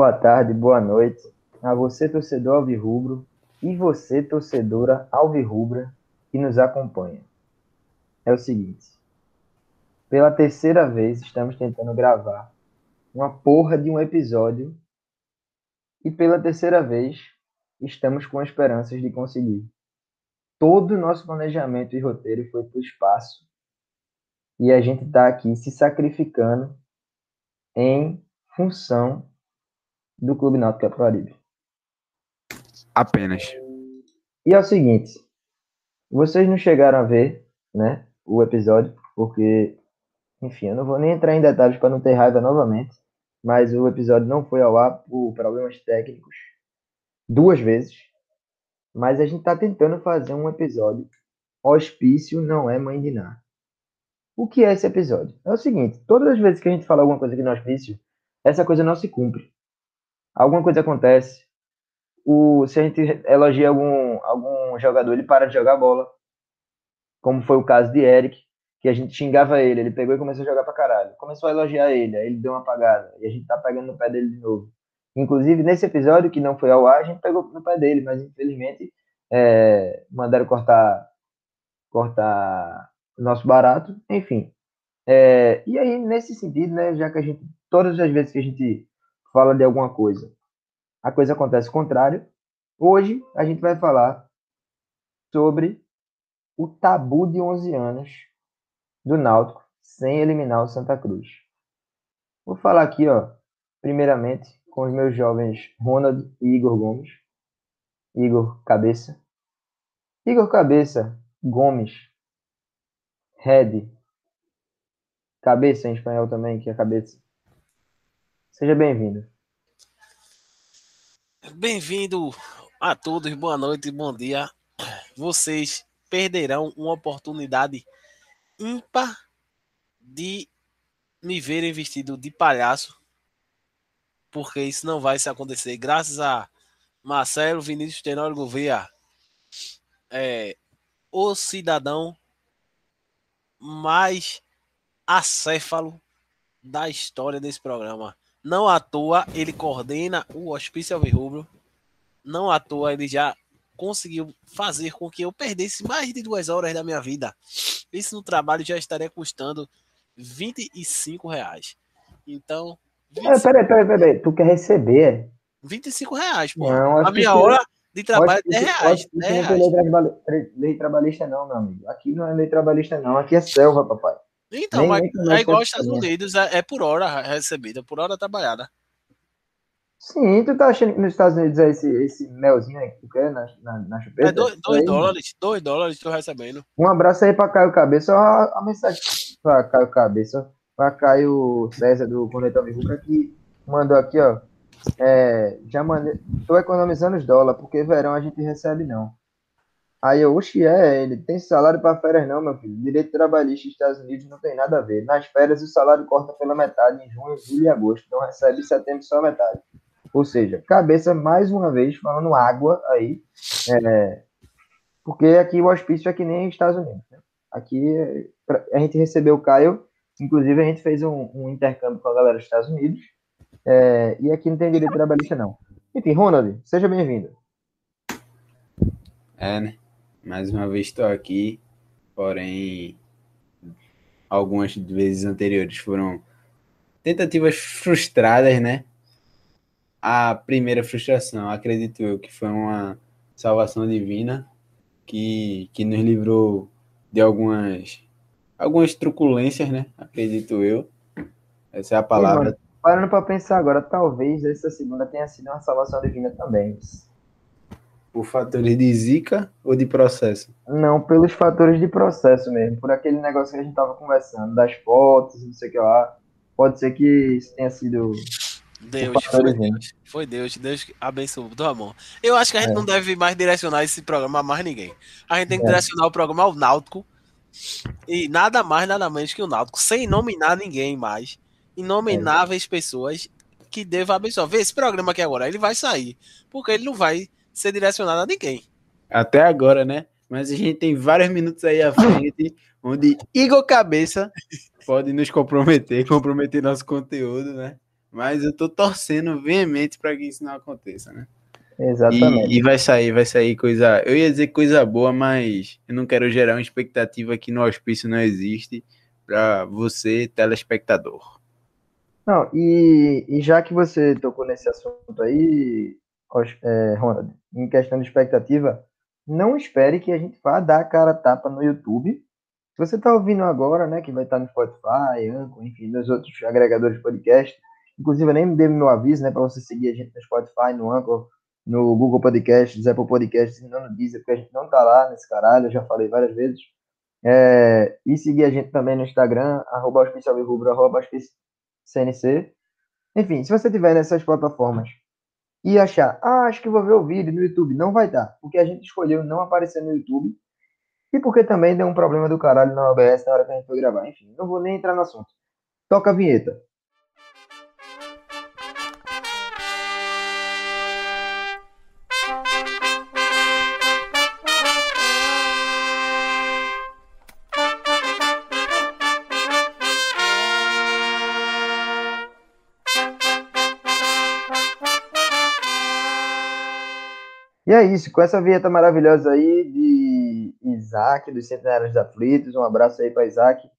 Boa tarde, boa noite a você, torcedor alvirrubro, e você, torcedora alvirrubra, que nos acompanha. É o seguinte: pela terceira vez estamos tentando gravar uma porra de um episódio, e pela terceira vez estamos com esperanças de conseguir. Todo o nosso planejamento e roteiro foi para o espaço e a gente está aqui se sacrificando em função do Clube Náutico Capibaribe. Apenas. E é o seguinte, vocês não chegaram a ver, né, o episódio, porque, enfim, eu não vou nem entrar em detalhes para não ter raiva novamente, mas o episódio não foi ao ar por problemas técnicos duas vezes, mas a gente está tentando fazer um episódio. Hospício não é mãe de nada. O que é esse episódio? É o seguinte, todas as vezes que a gente fala alguma coisa aqui no hospício, essa coisa não se cumpre. Alguma coisa acontece, o, se a gente elogia algum, algum jogador, ele para de jogar bola. Como foi o caso de Eric, que a gente xingava ele, ele pegou e começou a jogar pra caralho. Começou a elogiar ele, aí ele deu uma apagada, e a gente tá pegando no pé dele de novo. Inclusive, nesse episódio que não foi ao ar, a gente pegou no pé dele, mas infelizmente é, mandaram cortar cortar nosso barato, enfim. É, e aí, nesse sentido, né, já que a gente, todas as vezes que a gente fala de alguma coisa, a coisa acontece o contrário. Hoje a gente vai falar sobre o tabu de 11 anos do Náutico sem eliminar o Santa Cruz. Vou falar aqui, ó, primeiramente com os meus jovens Ronald e Igor Gomes. Igor Cabeça. Igor Cabeça Gomes. Red. Cabeça em espanhol também, que é cabeça. Seja bem-vindo. Bem-vindo a todos, boa noite, bom dia. Vocês perderão uma oportunidade ímpar de me verem vestido de palhaço, porque isso não vai se acontecer. Graças a Marcelo Vinícius Tenório Gouveia, é, o cidadão mais acéfalo da história desse programa. Não à toa ele coordena o Hospício Alvirrubro. Não à toa ele já conseguiu fazer com que eu perdesse mais de duas horas da minha vida. Isso no trabalho já estaria custando 25 reais. Então. 25... É, peraí, peraí, peraí. Tu quer receber? 25 reais, pô. Não, a minha hora de trabalho é 10 reais. 10 reais. Não lei, lei trabalhista, não, meu amigo. Aqui não é lei trabalhista, não. Aqui é selva, papai. Então, mas é igual aos Estados Unidos, é, é, por hora recebida, por hora trabalhada. Sim, tu tá achando que nos Estados Unidos é esse, esse melzinho aí que tu quer na, na, na chupeta? É 2 dólares, 2 dólares tu recebendo. Um abraço aí pra Caio Cabeça, a, a mensagem pra Caio Cabeça, pra Caio César do Conector Vivuca que mandou aqui, ó. É, já mandei, tô economizando os dólares, porque verão a gente recebe não. Aí eu, oxe, é, ele tem salário para férias não, meu filho. Direito trabalhista dos Estados Unidos não tem nada a ver. Nas férias o salário corta pela metade em junho, julho e agosto. Não recebe em setembro só a metade. Ou seja, cabeça mais uma vez falando água aí. É, porque aqui o hospício é que nem Estados Unidos. Né? Aqui a gente recebeu o Caio, inclusive a gente fez um, um intercâmbio com a galera dos Estados Unidos. É, e aqui não tem direito trabalhista não. Enfim, Ronald, seja bem-vindo. É, né? Mais uma vez estou aqui, porém algumas vezes anteriores foram tentativas frustradas, né? A primeira frustração, acredito eu, que foi uma salvação divina que, que nos livrou de algumas algumas truculências, né? Acredito eu. Essa é a palavra. parando para pensar agora, talvez essa segunda tenha sido uma salvação divina também. Por fatores de zica ou de processo? Não, pelos fatores de processo mesmo. Por aquele negócio que a gente tava conversando, das fotos, não sei o que lá. Pode ser que isso tenha sido. Deus, foi Deus, foi Deus, Deus abençoou do amor. Eu acho que a gente é. não deve mais direcionar esse programa a mais ninguém. A gente tem que é. direcionar o programa ao Náutico e nada mais, nada menos que o Náutico, sem nominar ninguém mais. Inomináveis é. pessoas que devam abençoar. Vê esse programa aqui agora, ele vai sair, porque ele não vai ser direcionado a ninguém. Até agora, né? Mas a gente tem vários minutos aí à frente onde Igor Cabeça pode nos comprometer, comprometer nosso conteúdo, né? Mas eu tô torcendo veemente para que isso não aconteça, né? Exatamente. E, e, vai sair, vai sair coisa. Eu ia dizer coisa boa, mas eu não quero gerar uma expectativa que no auspício não existe para você, telespectador. Não, e, e, já que você tocou nesse assunto aí, é, Ronald, em questão de expectativa, não espere que a gente vá dar a cara tapa no YouTube. Se você está ouvindo agora, né, que vai estar no Spotify, Anchor, enfim, nos outros agregadores de podcast, inclusive eu nem dei meu aviso, né, para você seguir a gente no Spotify, no Anchor, no Google Podcasts, Apple Podcasts, não no Deezer, porque a gente não tá lá nesse caralho, eu já falei várias vezes. É, e seguir a gente também no Instagram, arroba rubro, arroba CNC. Enfim, se você tiver nessas plataformas e achar, ah, acho que vou ver o vídeo no YouTube, não vai dar, porque a gente escolheu não aparecer no YouTube e porque também deu um problema do caralho na OBS na hora que a gente foi gravar. Enfim, não vou nem entrar no assunto. Toca a vinheta. E é isso, com essa vinheta maravilhosa aí de Isaac, dos Centenários Aflitos, um abraço aí para Isaac.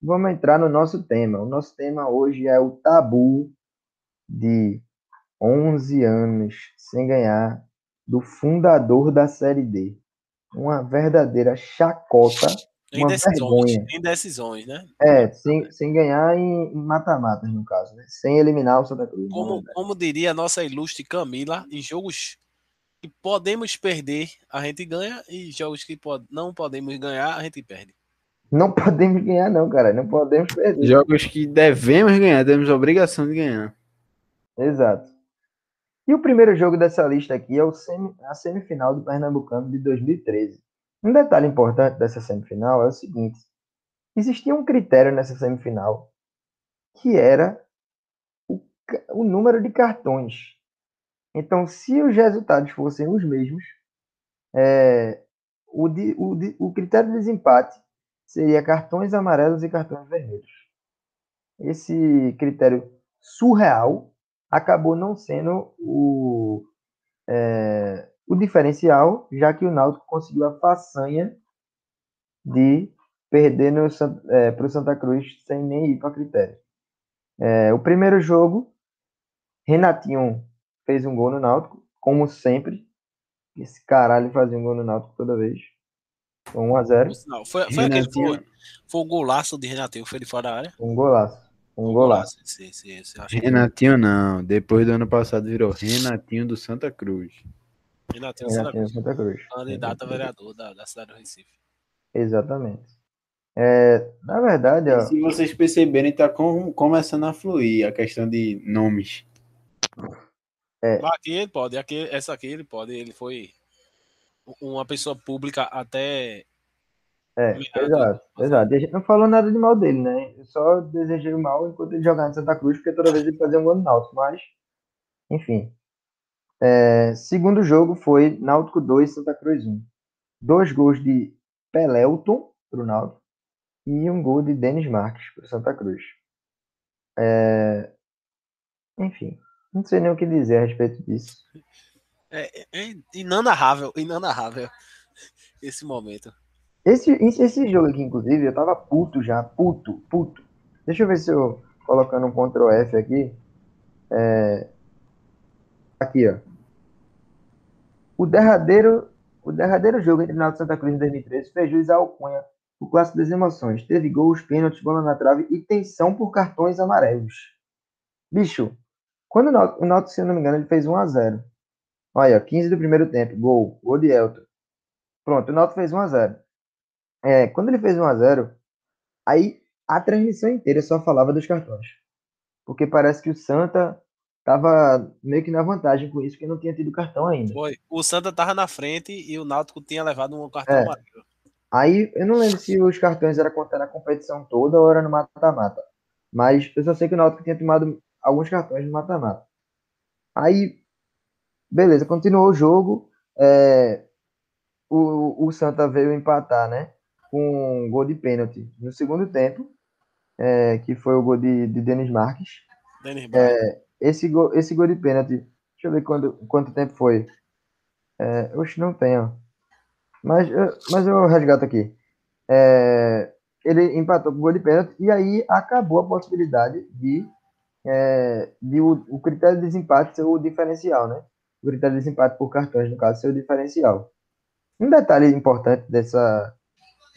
Vamos entrar no nosso tema. O nosso tema hoje é o tabu de 11 anos sem ganhar do fundador da Série D. Uma verdadeira chacota, uma decisões, vergonha. Em decisões, né? É, sem, sem ganhar em mata-matas, no caso, né? Sem eliminar o Santa Cruz. Como, como diria a nossa ilustre Camila, em jogos que podemos perder, a gente ganha, e jogos que pod não podemos ganhar, a gente perde. Não podemos ganhar, não, cara. Não podemos perder. Jogos que devemos ganhar, temos a obrigação de ganhar. Exato. E o primeiro jogo dessa lista aqui é o semi, a semifinal do Pernambucano de 2013. Um detalhe importante dessa semifinal é o seguinte: existia um critério nessa semifinal que era o, o número de cartões então, se os resultados fossem os mesmos, é, o, de, o, de, o critério de desempate seria cartões amarelos e cartões vermelhos. Esse critério surreal acabou não sendo o, é, o diferencial, já que o Náutico conseguiu a façanha de perder é, para o Santa Cruz sem nem ir para critério. É, o primeiro jogo, Renatinho fez um gol no Náutico, como sempre. Esse caralho fazia um gol no Náutico toda vez. 1x0. Não, foi, foi aquele foi, foi o golaço de Renatinho, foi de fora da área? Um golaço. Um golaço. Sim, sim, sim, Renatinho não. Depois do ano passado virou Renatinho do Santa Cruz. Renatinho, Renatinho Santa, Santa Cruz. Candidato a vereador da, da cidade do Recife. Exatamente. É, na verdade, ó, se vocês perceberem, tá com, começando a fluir a questão de nomes. É. Aqui ele pode, aqui, essa aqui ele pode, ele foi uma pessoa pública até. É, exato, exato. A gente não falou nada de mal dele, né? Eu só desejei o mal enquanto ele jogava em Santa Cruz, porque toda vez ele fazia um gol no Náutico, mas, enfim. É, segundo jogo foi Náutico 2, Santa Cruz 1. Dois gols de Pelelton pro Náutico e um gol de Denis Marques pro Santa Cruz. É, enfim, não sei nem o que dizer a respeito disso. É, é inanarrável, inanarrável esse momento. Esse, esse jogo aqui, inclusive, eu tava puto já, puto, puto. Deixa eu ver se eu colocando um Ctrl F aqui. É... Aqui, ó. O derradeiro, o derradeiro jogo entre Náutico e Santa Cruz em 2013 fez juiz ao Cunha, o clássico das emoções. Teve gols, pênaltis, bola na trave e tensão por cartões amarelos. Bicho, quando o Náutico, o Náutico, se eu não me engano, ele fez 1x0. Olha, 15 do primeiro tempo, gol, gol de Elton. Pronto, o Náutico fez 1x0. É, quando ele fez 1x0, aí a transmissão inteira só falava dos cartões. Porque parece que o Santa tava meio que na vantagem com isso, porque não tinha tido cartão ainda. Foi. O Santa tava na frente e o Náutico tinha levado um cartão é. amarelo. Aí, eu não lembro se os cartões eram contando a competição toda ou era no mata-mata. Mas eu só sei que o Náutico tinha tomado alguns cartões de mata-mata. Aí, beleza, continuou o jogo. É, o, o Santa veio empatar, né? Com um gol de pênalti no segundo tempo, é, que foi o gol de, de Denis Marques. Bright. É, esse, gol, esse gol de pênalti, deixa eu ver quando, quanto tempo foi. É, oxe, não tenho. Mas, mas eu resgato aqui. É, ele empatou com o gol de pênalti e aí acabou a possibilidade de, é, de o, o critério de desempate ser o diferencial, né? O critério de desempate por cartões, no caso, ser o diferencial. Um detalhe importante dessa,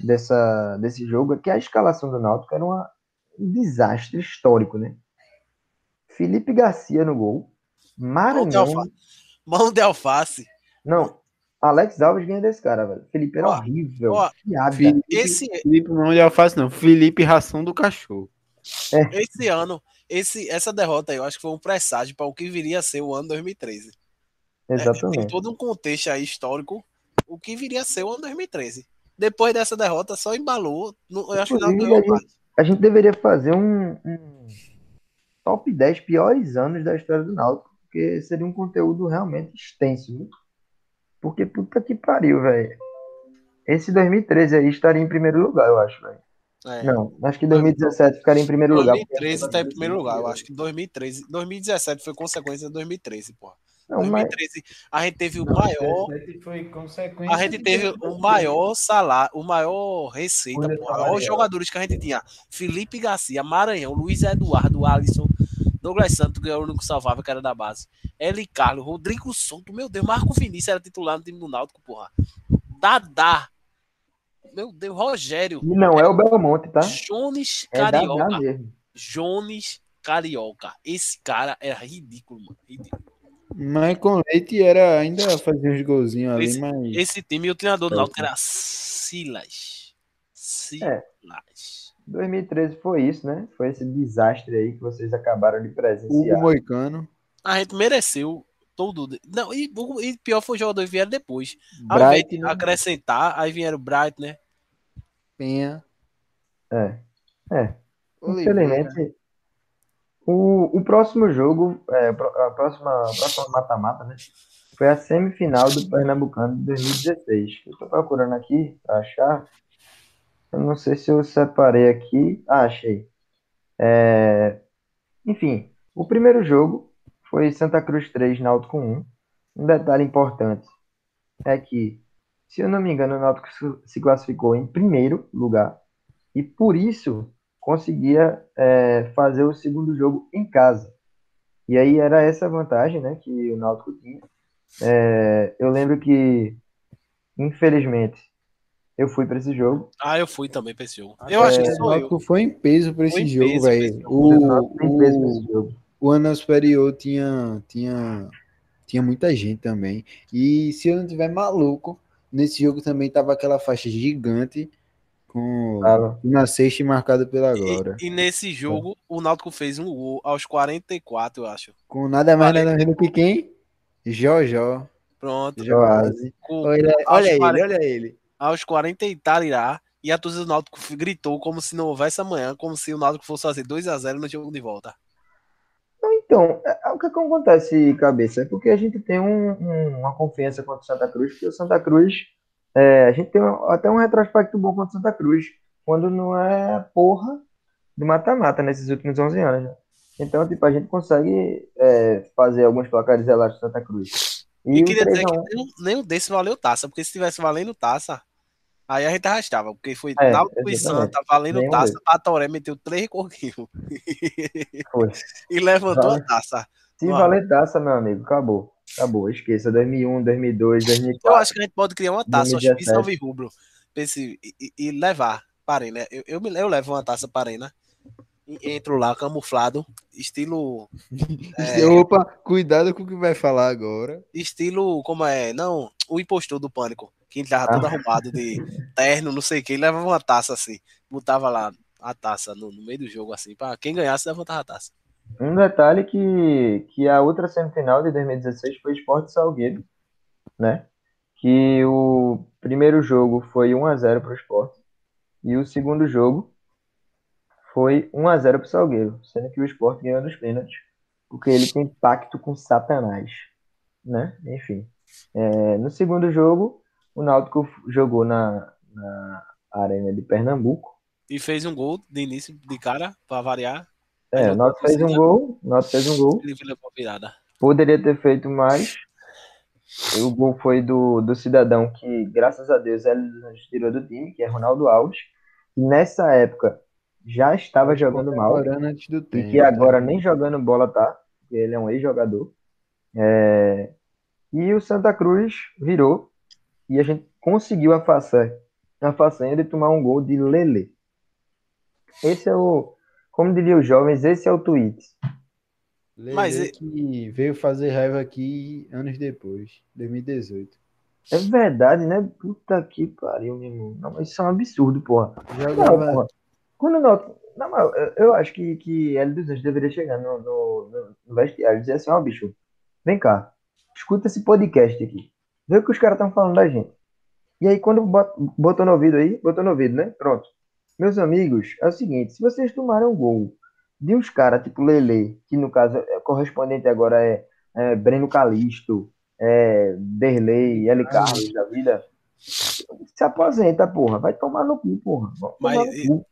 dessa, desse jogo é que a escalação do Náutico era uma, um desastre histórico, né? Felipe Garcia no gol, Mão Maranhão. Mão de alface. não, Alex Alves ganha desse cara, velho. Felipe era Ó, horrível, ó, piada. Felipe, Esse, Felipe não de alface, não. Felipe Ração do Cachorro. esse ano, esse, essa derrota aí, eu acho que foi um presságio para o que viria a ser o ano 2013. É, tem Exatamente. todo um contexto aí histórico, o que viria a ser o ano 2013. Depois dessa derrota, só embalou. Eu acho que não ganhou a mais. A gente deveria fazer um, um top 10 piores anos da história do Náutico, porque seria um conteúdo realmente extenso, viu? Porque puta que pariu, velho. Esse 2013 aí estaria em primeiro lugar, eu acho, velho. É. Não, acho que 2017 ficaria em primeiro lugar. porque- 2013 tá em primeiro lugar. Eu acho que 2013. 2017 foi consequência de 2013, porra. Não, mas 2013, a gente teve o maior. Foi consequência. A gente teve o maior salário, o maior receita, porra. Olha os jogadores que a gente tinha. Felipe Garcia, Maranhão, Luiz Eduardo, Alisson, Douglas Santos, que era o único salvável, que era da base. Eli Carlos, Rodrigo Souto, meu Deus, Marco Vinícius era titular no time do Náutico, porra. Dadá. Meu Deus, Rogério. e não é o Belmonte, tá? Jones É Carioca. mesmo. Jones Carioca. Esse cara era ridículo, mano. Ridículo. Mas com leite era ainda fazia uns golzinhos ali, Esse- mas. Esse time, o treinador do É, Náutico era Silas. Silas. 2013 foi isso, né? Foi esse desastre aí que vocês acabaram de Hugo presenciar. Moicano, A gente mereceu todo. Não, e, o- e pior foi os jogadores que vieram depois. Bright, de acrescentar, aí vieram o Bright, né? Penha, É. É. Infelizmente, o, o próximo jogo, é, a pró- a próxima, a próxima mata-mata, né? Foi a semifinal do Pernambucano de 2016. Eu tô procurando aqui pra achar. Eu não sei se eu separei aqui. Ah, achei. É, enfim, o primeiro jogo foi Santa Cruz 3, Náutico 1. Um detalhe importante é que, se eu não me engano, o Náutico se- classificou em primeiro lugar e por isso conseguia é, fazer o segundo jogo em casa. E aí era essa vantagem, né, que o Náutico tinha. É, eu lembro que, infelizmente, eu fui para esse jogo. Ah, eu fui também pra esse jogo. Eu É, acho que O eu. Foi em peso pra Foi esse jogo, velho. O, o, esse jogo. O ano superior tinha, tinha, tinha muita gente também. E se eu não tiver maluco, nesse jogo também tava aquela faixa gigante com Tava. na sexta e marcada pela Glória. E, e nesse jogo, o Náutico fez um gol aos 44, eu acho. Com nada mais nada menos que quem? Jojó. Pronto. Com- Olha, aos olha ele, 40 olha ele. aos 40 e Tarirá. E a torcida do Náutico gritou como se não houvesse amanhã, como se o Náutico fosse fazer 2 a 0 no jogo de volta. Então, é- é o que, que acontece, cabeça? É porque a gente tem um- um- uma confiança contra o Santa Cruz, porque o Santa Cruz, é, a gente tem até um retrospecto bom contra o Santa Cruz, quando não é porra do mata-mata nesses últimos 11 anos. né? Então, tipo, a gente consegue é, fazer alguns placares elásticos do Santa Cruz. E, E, o queria dizer 3 que a 1 nenhum, nenhum desses valeu taça, porque se tivesse valendo taça, aí a gente arrastava, porque foi É, Náutico e. Santa valendo Nenhum taça, desses. Patoré meteu três corquinhos foi. e levantou Vale. a taça. Se Mano. valer taça, meu amigo, acabou. Acabou, esqueça. 2001, 2002, Eu 2004. acho que a gente pode criar uma taça, acho que 2017. salve rubro, pra esse- e, e- levar para Arena. Eu, eu, me- eu levo uma taça para Arena, e entro lá camuflado, estilo É. Opa, cuidado com o que vai falar agora. estilo, como é? Não, o impostor do pânico. Que tava todo Ah. arrumado de terno, não sei o que, levava uma taça assim. Botava lá a taça no, no meio do jogo, assim, pra quem ganhasse, levantava a taça. Um detalhe que, que a outra semifinal de 2016 foi Sport Salgueiro, né? Que o primeiro jogo foi 1 a 0 para o Sport e o segundo jogo foi 1 a 0 para o Salgueiro, sendo que o Sport ganhou nos pênaltis, porque ele tem pacto com Satanás, né? Enfim, É, no segundo jogo o Náutico jogou na, na arena de Pernambuco E fez um gol de início de cara, pra variar. É, o Náutico fez um gol, o Náutico fez um gol. Ele levou a virada. Poderia ter feito mais. O gol foi do, do cidadão que, graças a Deus, ele nos tirou do time, que é Ronaldo Alves. Que nessa época já estava jogando mal. Antes do E tempo. que agora nem jogando bola tá. Porque ele é um ex-jogador. É, E o Santa Cruz virou. E a gente conseguiu a façanha, a façanha de tomar um gol de Lele. Esse é o. Como diriam os jovens, esse é o tweet. Lele Mas que veio fazer raiva aqui anos depois, 2018. É verdade, né? Puta que pariu, meu irmão. Não, isso é um absurdo, porra. Não, Jogava porra. Quando não. Eu, eu acho que, que L dos Anjos deveria chegar no, no, no, no vestiário e dizer assim: ó, bicho, vem cá, escuta esse podcast aqui. Vê o que os caras estão falando da gente. E aí, quando bot- botou no ouvido aí, botou no ouvido, né? Pronto. Meus amigos, é o seguinte: se vocês tomaram um gol de uns caras tipo Lele, que no caso é correspondente agora é, é Breno Calisto, é Derlei, L. Carlos da vida, se aposenta, porra. Vai tomar no cu, porra. Mas, no cu.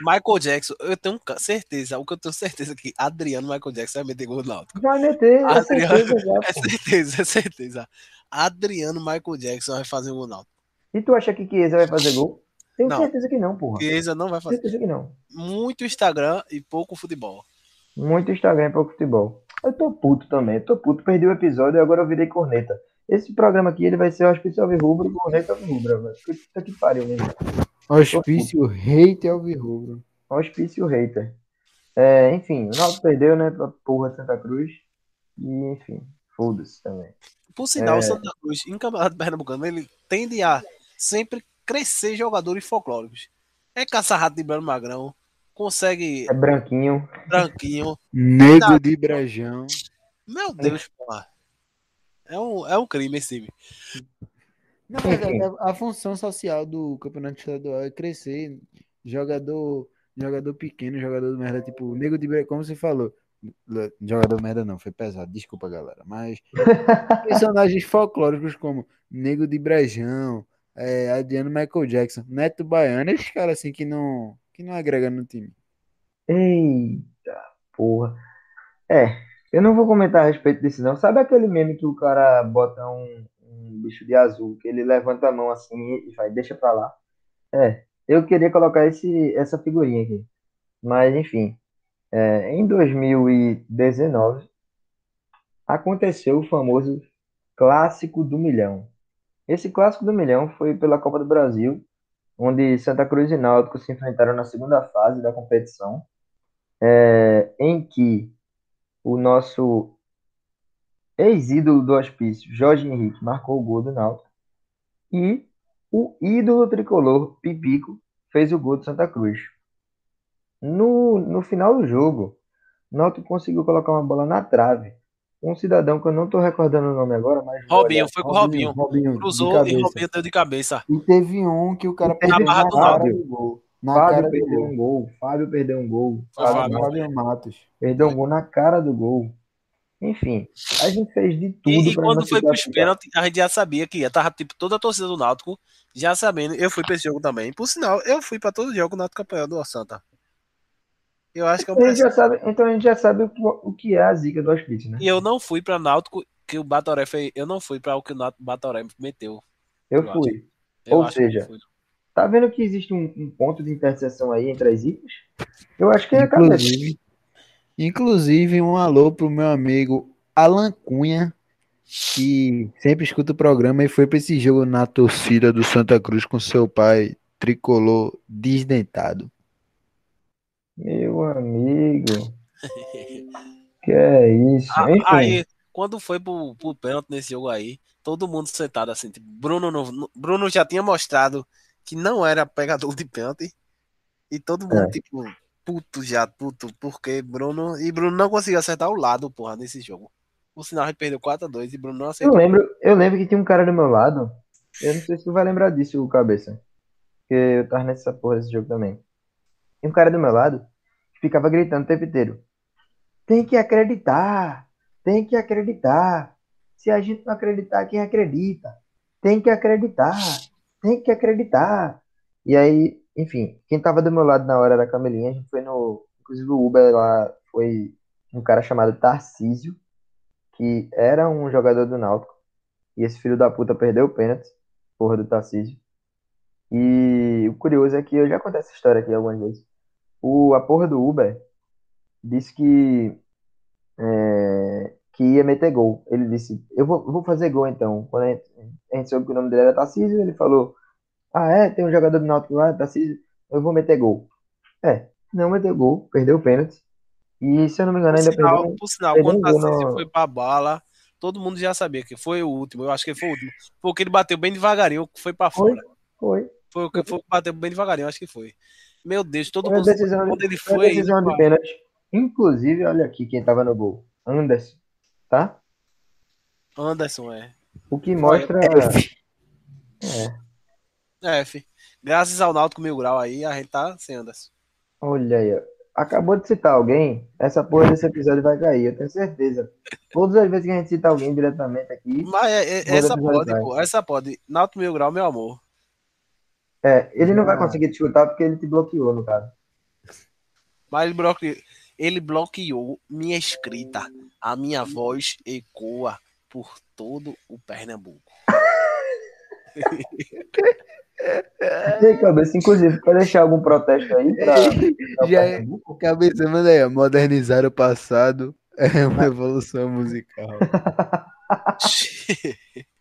Michael Jackson, eu tenho certeza, o que eu tenho certeza é que Adriano Michael Jackson vai meter gol no Náutico. Vai meter, é Adriano- certeza já, É certeza, é certeza. Adriano Michael Jackson vai fazer um gol Náutico. E tu acha que Chiesa vai fazer gol? Tenho Não. certeza que não, porra. Chiesa não vai fazer. Certeza que não. Muito Instagram e pouco futebol. Muito Instagram e pouco futebol. Eu tô puto também, eu tô puto. Perdi o episódio e agora eu virei corneta. Esse programa aqui, ele vai ser o Hospício Alvirrubro e corneta Alvirrubra, velho. Puta que pariu, mesmo. Hospício Hate Alvirrubro. Hospício hater. É, enfim, o Náutico perdeu, né, pra porra de Santa Cruz. E, enfim, foda-se também. Por sinal, É. o Santa Cruz, em Campeonato Pernambucano, ele tende a sempre crescer jogadores folclóricos. É caça-rato de Bruno Magrão, consegue É branquinho. branquinho. Nego Não. de Brajão. Meu Deus, porra. É um, é um crime esse time. Verdade, a, a função social do campeonato estadual é crescer. Jogador, jogador pequeno, jogador de merda, tipo, nego de Brajão, como você falou. Jogador merda não, foi pesado, desculpa galera. Mas personagens folclóricos como Nego de Brajão, é, Adriano Michael Jackson, Neto Baiano, esses caras assim que não, que não agregam no time. Eita porra. É, eu não vou comentar a respeito disso, não. Sabe aquele meme que o cara bota um, um bicho de azul, que ele levanta a mão assim e faz, deixa pra lá? É, eu queria colocar esse, essa figurinha aqui. Mas, enfim, é, em 2019 aconteceu o famoso Clássico do Milhão. Esse Clássico do Milhão foi pela Copa do Brasil, onde Santa Cruz e Náutico se enfrentaram na segunda fase da competição é, em que o nosso ex-ídolo do hospício, Jorge Henrique, marcou o gol do Náutico e o ídolo tricolor, Pipico, fez o gol do Santa Cruz. No, no final do jogo, o Náutico conseguiu colocar uma bola na trave. Um cidadão que eu não estou recordando o nome agora, mas Robinho, foi com o Robinho. Robinho, Cruzou e. Robinho deu de cabeça. E teve um que o cara perdeu na Fábio. cara do gol. Na Fábio cara do perdeu gol. um gol, Fábio perdeu um gol, Fábio Fábio. Matos Fábio Matos. perdeu um gol na cara do gol. Enfim, a gente fez de tudo E, e quando foi pros pênaltis, a gente já sabia que ia. Tava tipo toda a torcida do Náutico já sabendo. Eu fui pra esse jogo também. Por sinal, eu fui pra todo jogo Náutico campeão do Santa. Eu acho que é um Então a gente presente. já sabe, então a gente já sabe o que, o que é a zica do hospício, né? E eu não fui pra Náutico que o Batoré fez. Eu não fui pra o que o Batoré meteu. Eu eu fui. Eu Ou seja, fui. Tá vendo que existe um, um ponto de interseção aí entre as zicas? Eu acho que é a cabeça. Inclusive, inclusive, um alô pro meu amigo Alan Cunha, que sempre escuta o programa e foi para esse jogo na torcida do Santa Cruz com seu pai tricolor desdentado. Meu amigo. Que é isso? Ah, Enfim, Aí, quando foi pro, pro pênalti nesse jogo aí, todo mundo sentado assim. Tipo, Bruno, não- Bruno já tinha mostrado que não era pegador de pênalti. E todo mundo, É. tipo, puto já, puto, porque Bruno. E Bruno não conseguiu acertar o lado, porra, nesse jogo. Por sinal, a gente perdeu 4x2 e Bruno não eu acertou. lembro, eu lembro que tinha um cara do meu lado. Eu não sei se tu vai lembrar disso, o cabeça. Porque eu tava nessa porra desse jogo também. Tinha um cara do meu lado ficava gritando o tempo inteiro. Tem que acreditar. Tem que acreditar. Se a gente não acreditar, quem acredita? Tem que acreditar. Tem que acreditar. E aí, enfim, quem tava do meu lado na hora era a Camelinha. A gente foi no. Inclusive o Uber lá foi um cara chamado Tarcísio, que era um jogador do Náutico. E esse filho da puta perdeu o pênalti, porra do Tarcísio. E o curioso é que eu já contei essa história aqui algumas vezes. O, a porra do Uber disse que, é, que ia meter gol. Ele disse, eu vou, vou fazer gol então. Quando a gente, a gente soube que o nome dele era Tarcísio, ele falou, ah é, tem um jogador do Náutico lá, Tarcísio, eu vou meter gol. É, não meteu gol, perdeu o pênalti. E se eu não me engano, Por ainda sinal, perdeu. por sinal perdeu quando um o Tarcísio no- foi pra bala, todo mundo já sabia que foi o último. Eu acho que foi o último. Porque ele bateu bem devagarinho, foi pra Foi, fora. foi. Foi o que foi bateu bem devagarinho, acho que foi. Meu Deus, todo mundo decisão, quando ele foi decisão de pênalti. Inclusive, olha aqui quem tava no gol. Anderson, tá? Anderson, é. O que mostra. É, F. Graças ao Náutico Mil Grau aí, a gente tá sem Anderson. olha aí, ó. Acabou de citar alguém, essa porra desse episódio vai cair, eu tenho certeza. Todas as vezes que a gente cita alguém diretamente aqui, Mas é- é- essa pode, pô. Essa pode. Náutico Mil Grau, meu amor. É, ele não vai conseguir te chutar porque ele te bloqueou, no caso. Mas ele bloqueou, ele bloqueou minha escrita. A minha voz ecoa por todo o Pernambuco. E aí, cabeça, inclusive, quer deixar algum protesto aí pra. pra Já é-? Cabeça, manda aí, modernizar o passado é uma evolução musical.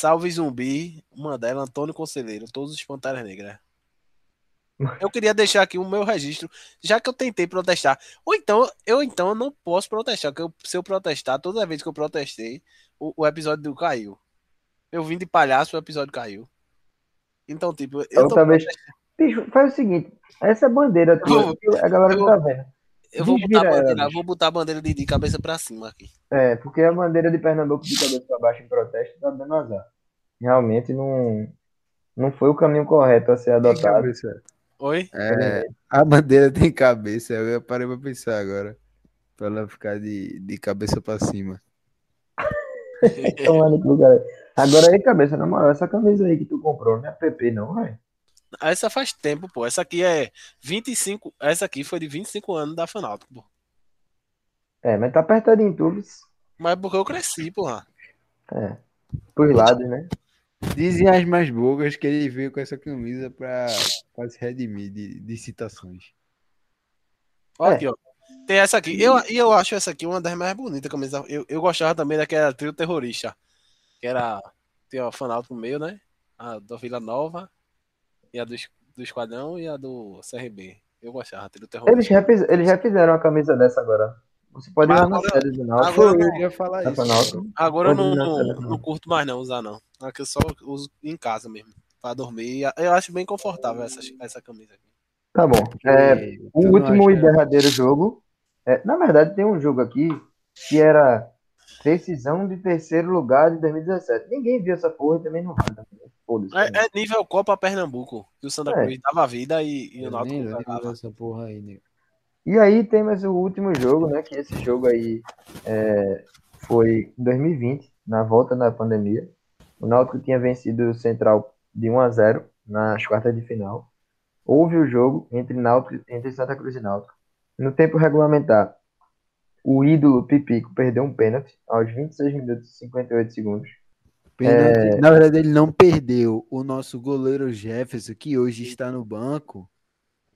Sa- Salve Zumbi, Mandela, Antônio Conselheiro, todos os Panteras Negras. Eu queria deixar aqui o meu registro, já que eu tentei protestar. Ou então, eu então não posso protestar, porque eu- se eu protestar, toda vez que eu protestei, o, o episódio do caiu. Eu vim de palhaço, o episódio caiu. Então, tipo, eu, tô Outra vez. protestando. Bicho, faz o seguinte: essa bandeira tua, que a galera eu não tá vendo. Eu vou botar, a ela, bandeira, vou botar a bandeira de, de cabeça pra cima aqui. É, porque a bandeira de Pernambuco de cabeça para baixo em protesto tá dando azar. Realmente não, não foi o caminho correto a ser adotado. Oi? É, a bandeira tem cabeça, eu parei pra pensar agora. Pra ela ficar de, de cabeça pra cima. Tomando cara. Agora aí, cabeça, na moral, essa camisa aí que tu comprou não é PP, não, velho. Essa faz tempo, pô. Essa aqui é 25. Essa aqui foi de 25 anos da Fanáutico, pô. É, mas tá apertadinho em tudo. Mas é porque eu cresci, porra. É. Pros lados, né? Dizem as mais bogas que ele veio com essa camisa pra, pra se redimir de, de citações. Olha É. aqui, ó. Tem essa aqui. Eu, e eu acho essa aqui uma das mais bonitas camisas. Eu, eu gostava também daquela trio terrorista. Que era. Tem a Fanáutico no meio, né? A da Vila Nova. E a do, do Esquadrão e a do CRB. Eu gostava, trio Eles terrorista. já, fiz- eles já fizeram uma camisa dessa agora. Você pode ir lá na sede do Náutico. agora eu ia falar isso. Náutico. Agora eu Pode não, não, curto mais não usar, não. Aqui eu só uso em casa mesmo. Pra dormir. Eu acho bem confortável essa, essa camisa aqui. Tá bom. É, O último e derradeiro jogo. é, na verdade, tem um jogo aqui que era decisão de terceiro lugar de 2017. Ninguém viu essa porra e também não vai. né? Né? É, é nível Copa Pernambuco. Que o Santa É. Cruz dava vida e, e o Náutico dava. dessa porra aí, nego. E aí tem mais o último jogo, né? Que esse jogo aí é, foi em 2020, na volta da pandemia. O Náutico tinha vencido o Central de 1 a 0 nas quartas de final. Houve o jogo entre Náutico, entre Santa Cruz e Náutico. No tempo regulamentar, o ídolo Pipico perdeu um pênalti aos 26 minutos e 58 segundos. Pênalti. Na verdade, ele não perdeu. O nosso goleiro Jefferson, que hoje está no banco,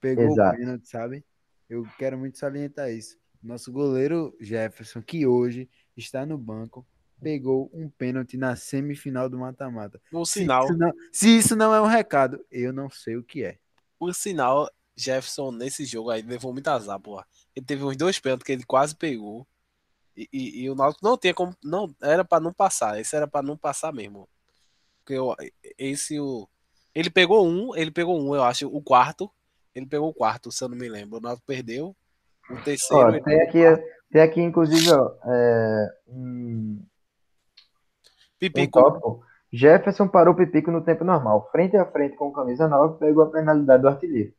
pegou Exato. o pênalti, sabe? Eu quero muito salientar isso. Nosso goleiro Jefferson, que hoje está no banco, pegou um pênalti na semifinal do mata-mata. Por Se sinal, isso, não, se isso não é um recado, eu não sei o que é. por sinal, Jefferson nesse jogo aí levou muito azar, porra. Ele teve uns dois pênaltis que ele quase pegou. E, e- e o Náutico não tinha como. Não, era pra não passar. Esse era pra não passar mesmo. Porque eu- esse o. Ele pegou um, ele pegou um, eu acho, o quarto. Ele pegou o quarto, se eu não me lembro. O Náutico perdeu. O terceiro. Ó, tem aqui, tem aqui inclusive, ó, é, um, um Pipico. tópico. Jefferson parou o Pipico no tempo normal, frente a frente com camisa 9, pegou a penalidade do artilheiro.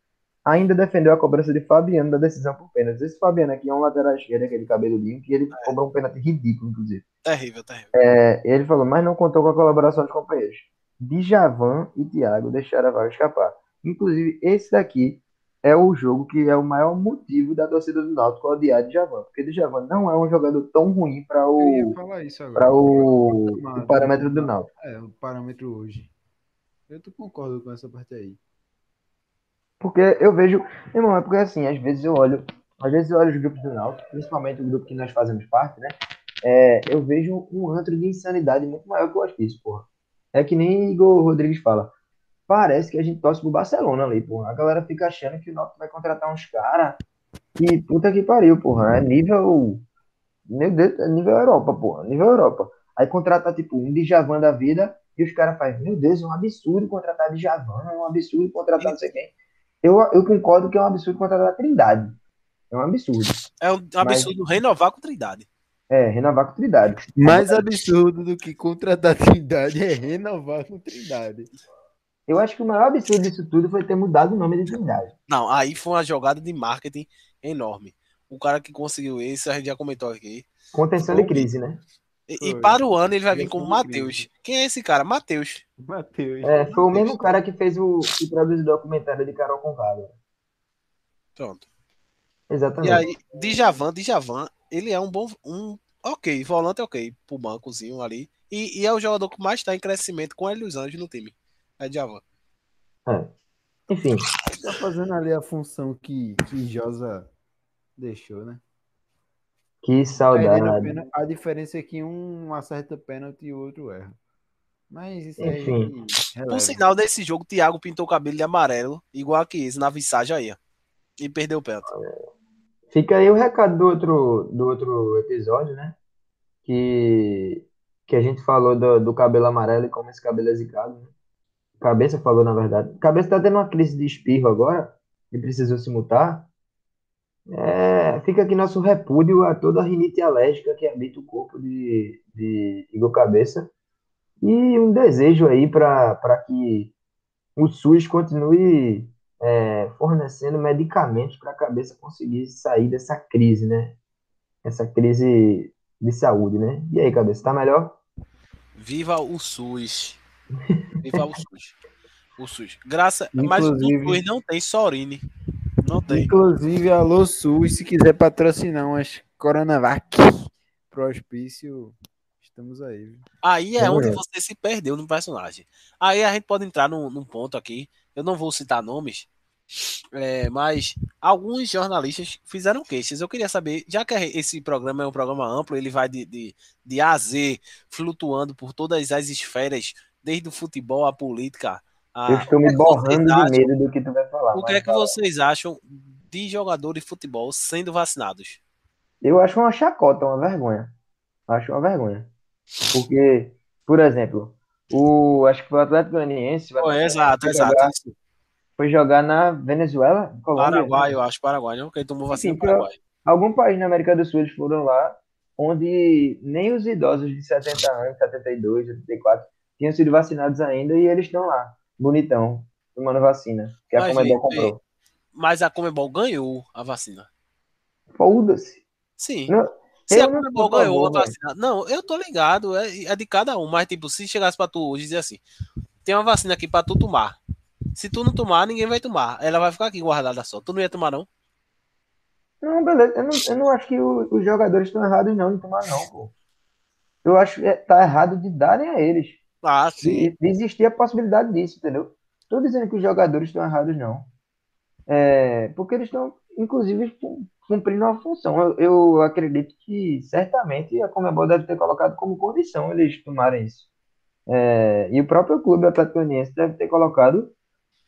Ainda defendeu a cobrança de Fabiano da decisão por pênaltis. Esse Fabiano aqui é um lateral esquerdo, aquele cabeludinho, que ele cobrou um pênalti ridículo, inclusive. Terrível, terrível. É, ele falou, mas não contou com a colaboração dos companheiros. Djavan e Thiago deixaram a vaga escapar. Inclusive, esse daqui é o jogo que é o maior motivo da torcida do Náutico odiar Djavan. Porque Djavan não é um jogador tão ruim para Eu ia o, falar isso agora. para o, o parâmetro do Náutico. É, o parâmetro hoje. Eu tô concordo com essa parte aí. Porque eu vejo. Irmão, é porque assim, às vezes eu olho. Às vezes eu olho os grupos do Náutico, principalmente o grupo que nós fazemos parte, né? É, eu vejo um antro de insanidade muito maior que o hospício, porra. É que nem Igor Rodrigues fala. Parece que a gente torce pro Barcelona ali, porra. A galera fica achando que o Náutico vai contratar uns caras. Que puta que pariu, porra. É nível. Meu Deus, é nível Europa, porra. Nível Europa. Aí contrata, tipo, um Djavan da vida e os caras fazem, meu Deus, é um absurdo contratar Djavan, é um absurdo contratar não sei quem. Eu, eu concordo que é um absurdo contratar a Trindade. É um absurdo. É um absurdo renovar com Trindade. É, renovar com Trindade. Mais absurdo do que contratar Trindade é renovar com Trindade. Eu acho que o maior absurdo disso tudo foi ter mudado o nome de Trindade. Não, aí foi uma jogada de marketing enorme. O cara que conseguiu isso, a gente já comentou aqui. Contenção de crise, né? E, e para o ano ele vai vir como Matheus. Quem é esse cara? Matheus. Matheus. É, foi o mesmo cara que fez o que produziu o documentário de Carol Conrado. Pronto. Exatamente. E aí, Djavan, Djavan, ele é um bom. Um, ok, volante ok, pro bancozinho ali. E, e é o jogador que mais está em crescimento com Hélio Anjos no time. É Djavan. É. Enfim, Tá fazendo ali a função que, que Josa deixou, né? Que saudade. A diferença é que um acerta pênalti e o outro erra. Mas isso aí. Enfim. Por sinal desse jogo, o Thiago pintou o cabelo de amarelo, igual que esse, na visagem aí. ó. E perdeu o pênalti. Fica aí o recado do outro, do outro episódio, né? Que, que a gente falou do, do cabelo amarelo e como esse cabelo é zicado, né? Cabeça falou, na verdade. Cabeça tá tendo uma crise de espirro agora e precisou se mutar. É, fica aqui nosso repúdio a toda a rinite alérgica que habita o corpo de, de Igor Cabeça. E um desejo aí para que o SUS continue é, fornecendo medicamentos para a cabeça conseguir sair dessa crise, né? Essa crise de saúde, né? E aí, cabeça, tá melhor? Viva o SUS. Viva o SUS. O SUS. Graça, mas o Inclusive- SUS não tem Sorine. Não tem. Inclusive, alô SUS, se quiser patrocinar umas Coronavac pro hospício, estamos aí. viu? Aí é onde você se perdeu no personagem. Aí a gente pode entrar num, num ponto aqui. Eu não vou citar nomes, é, mas alguns jornalistas fizeram queixas. Eu queria saber, já que esse programa é um programa amplo, ele vai de, de, de A a Z, flutuando por todas as esferas, desde o futebol à política. A, Eu estou é me que borrando de medo do que tu vai falar. O que é que vocês acham de jogadores de futebol sendo vacinados? Eu acho uma chacota, uma vergonha. Acho uma vergonha. Porque, por exemplo, o, acho que foi o Atlético Goianiense Oh, exato, foi exato. jogar, foi jogar na Venezuela, Colômbia, Paraguai, né? eu acho, Paraguai, não? Quem tomou vacina é Enfim, Paraguai. algum país na América do Sul eles foram lá, onde nem os idosos de 70 anos, 72, 74, tinham sido vacinados ainda e eles estão lá, bonitão, tomando vacina, que a Comebol comprou. Mas a Comebol ganhou a vacina. Foda-se. Sim. Não, Se a Comebol a ganhou a favor, velho. vacina. Não, eu tô ligado, é, é de cada um. Mas, tipo, se chegasse pra tu hoje e dizer assim: tem uma vacina aqui pra tu tomar. Se tu não tomar, ninguém vai tomar. Ela vai ficar aqui guardada só. Tu não ia tomar, não? Não, beleza. Eu não, eu não acho que o- os jogadores estão errados não em tomar não, pô. Eu acho que é- tá errado de darem a eles. Ah, sim. De, existir a possibilidade disso, entendeu? Tô dizendo que os jogadores estão errados não. É, porque eles estão, inclusive, cum- cumprindo uma função. Eu, eu acredito que certamente a Comebol deve ter colocado como condição eles tomarem isso. É, e o próprio clube Atlético deve ter colocado,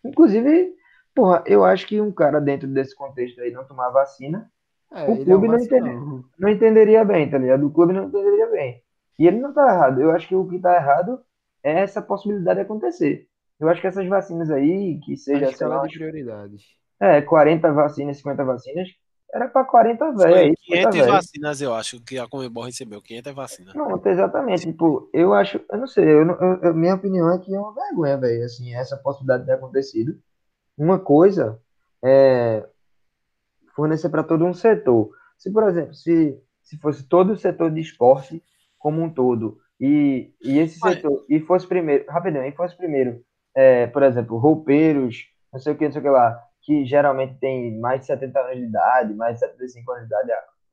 inclusive, porra, eu acho que um cara dentro desse contexto aí não tomar vacina É, O ele clube é um não vacilão. não entenderia bem, tá ligado? O clube não entenderia bem. E ele não tá errado. Eu acho que o que tá errado é essa possibilidade de acontecer. Eu acho que essas vacinas aí, que A seja, sei escala lá, de prioridades. é, 40 vacinas, 50 vacinas, era pra 40 velho Foi aí, 50 500 velho. vacinas, eu acho, que a Comebol recebeu. 500 vacinas. Pronto, exatamente. Tipo, eu acho, eu não sei, eu, não- eu- eu- minha opinião é que é uma vergonha, velho, assim, essa possibilidade de ter acontecido. Uma coisa é fornecer para todo um setor. Se, por exemplo, se, se fosse todo o setor de esporte como um todo, e, e esse Mas- setor, e fosse primeiro, rapidão, e fosse primeiro, é, por exemplo, roupeiros, não sei o que, não sei o que lá, que geralmente tem mais de 70 anos de idade, mais de 75 anos de idade,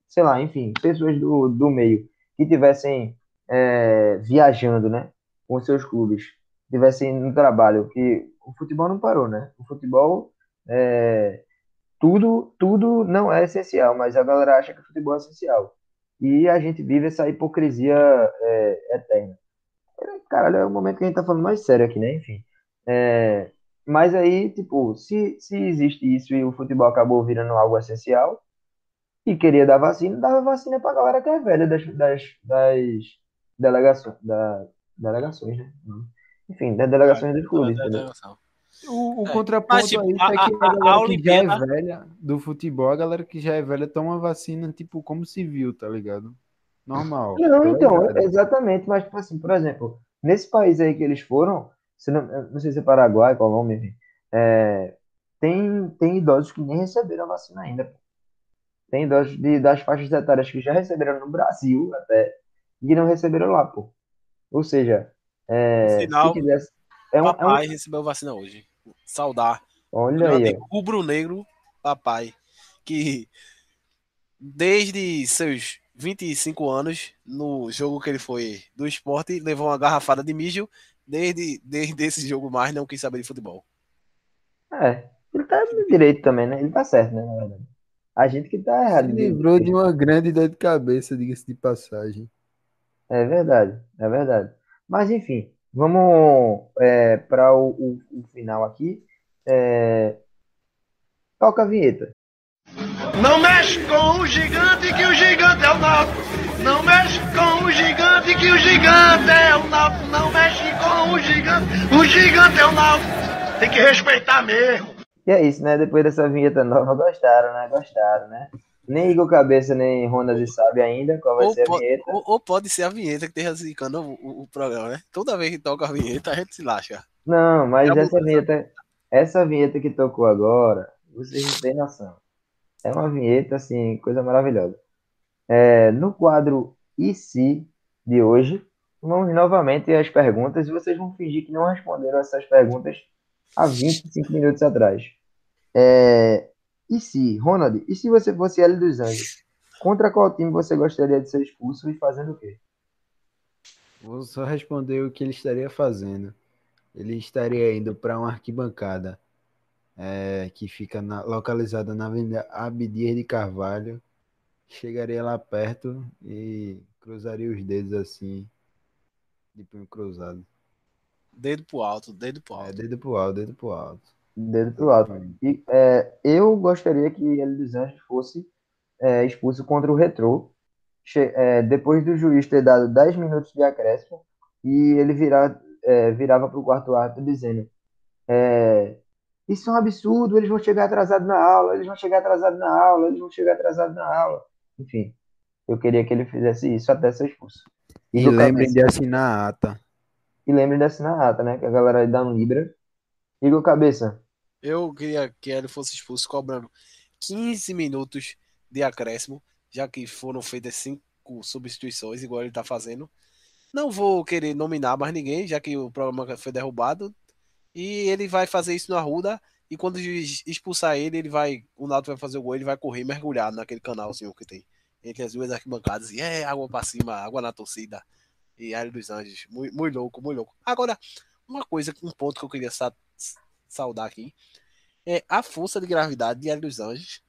sei lá, enfim, pessoas do, do meio que tivessem é, viajando, né, com seus clubes, tivessem no trabalho, que o futebol não parou, né? O futebol é, tudo tudo não é essencial, mas a galera acha que o futebol é essencial. E a gente vive essa hipocrisia é, eterna. Caralho, é o momento que a gente tá falando mais sério aqui, né? Enfim. É, mas aí, tipo, se, se existe isso e o futebol acabou virando algo essencial e queria dar vacina, dava vacina pra galera que é velha das, das, das delegações, da, delegações, né? Enfim, das delegações dos clubes, Da entendeu? delegação. O, o É, contraponto mas, tipo, a isso a- é que a- a, a- galera a que Olimpíada- já é velha do futebol, a galera que já é velha toma vacina, tipo, como civil, tá ligado? Normal. Não, pela então, idade. exatamente, mas, tipo assim, por exemplo, nesse país aí que eles foram, se não, não sei se é Paraguai, Colômbia, enfim, é, tem, tem idosos que nem receberam a vacina ainda. pô. Tem idosos de, das faixas etárias que já receberam no Brasil até, e não receberam lá, pô. Ou seja, é, Sinal, se quisesse, é um, é um- Papai recebeu vacina hoje. Saudar. olha aí, amigo rubro-negro, papai, que desde seus 25 anos, no jogo que ele foi do esporte, levou uma garrafada de mijo. Desde, desde esse jogo mais, não quis saber de futebol. é, ele tá no direito também, né? Ele tá certo, né, na verdade. A gente que tá errado. Se livrou de uma grande dor de cabeça, diga-se de passagem. É verdade, é verdade. Mas enfim, vamos para o, o- o final aqui. É, toca a vinheta. Não mexe com o gigante que o gigante é o náutico. Não mexe com o gigante que o gigante é o náutico. Não mexe com o gigante. O gigante é o náutico. Tem que respeitar mesmo. E é isso, né? Depois dessa vinheta nova, gostaram, né? Gostaram, né? Nem Igor Cabeça, nem Ronald sabe ainda qual vai Ou, ser a po- vinheta. ou- ou pode ser a vinheta que esteja zicando o, o- o programa, né? Toda vez que toca a vinheta, a gente se lasca. Não, mas essa vinheta, essa vinheta que tocou agora, vocês não têm noção. É uma vinheta, assim, coisa maravilhosa. É, no quadro E se de hoje, vamos novamente às perguntas e vocês vão fingir que não responderam essas perguntas há 25 minutos atrás. É, e se, Ronald, e se você fosse L dos Anjos, contra qual time você gostaria de ser expulso e fazendo o quê? Vou só responder o que ele estaria fazendo. Ele estaria indo para uma arquibancada é, que fica na- localizada na Avenida Abdias de Carvalho. Chegaria lá perto e cruzaria os dedos assim, de punho cruzado. Dedo pro alto, dedo pro É, alto. dedo pro alto, dedo pro alto. Dedo pro alto. E, é, eu gostaria que L dos Anjos fosse é, expulso contra o Retrô, é, depois do juiz ter dado 10 minutos de acréscimo e ele virar, é, virava para o quarto árbitro dizendo: é, Isso é um absurdo, eles vão chegar atrasados na aula, eles vão chegar atrasados na aula, eles vão chegar atrasados na aula. Enfim, eu queria que ele fizesse isso até ser expulso. E Igor lembrem de assinar a ata. E lembrem de assinar a ata, né? Que a galera aí dá um Libra. Igor Cabeça. Eu queria que ele fosse expulso cobrando 15 minutos de acréscimo, já que foram feitas cinco substituições, igual ele tá fazendo. Não vou querer nominar mais ninguém, já que o programa foi derrubado. E ele vai fazer isso no Arruda. E quando expulsar ele, ele vai. O Nato vai fazer o gol, ele vai correr mergulhado naquele canalzinho que tem entre as duas arquibancadas. E é água pra cima, água na torcida. E Área dos Anjos. Muito, muito louco, muito louco. Agora, uma coisa, um ponto que eu queria saudar aqui é a força de gravidade de Área dos Anjos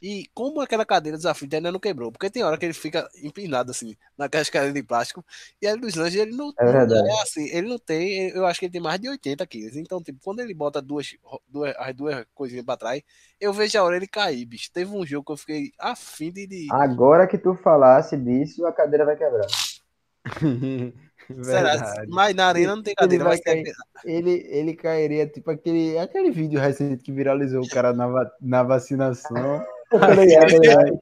e como aquela cadeira dos aflitos ainda não quebrou. Porque tem hora que ele fica empinado assim, naquelas cadeiras de plástico. E Área dos Anjos, ele não, É não é assim, ele não tem, eu acho que ele tem mais de 80 quilos. Então, tipo, quando ele bota duas, duas, as duas coisinhas pra trás, eu vejo a hora ele cair, bicho. Teve um jogo que eu fiquei afim de... Agora que tu falasse disso, a cadeira vai quebrar. Será? Verdade. Mas na arena não tem Ele cadeira, tem- cair. Ele, ele cairia tipo aquele, aquele vídeo recente que viralizou o cara na, va- na vacinação. Ligado?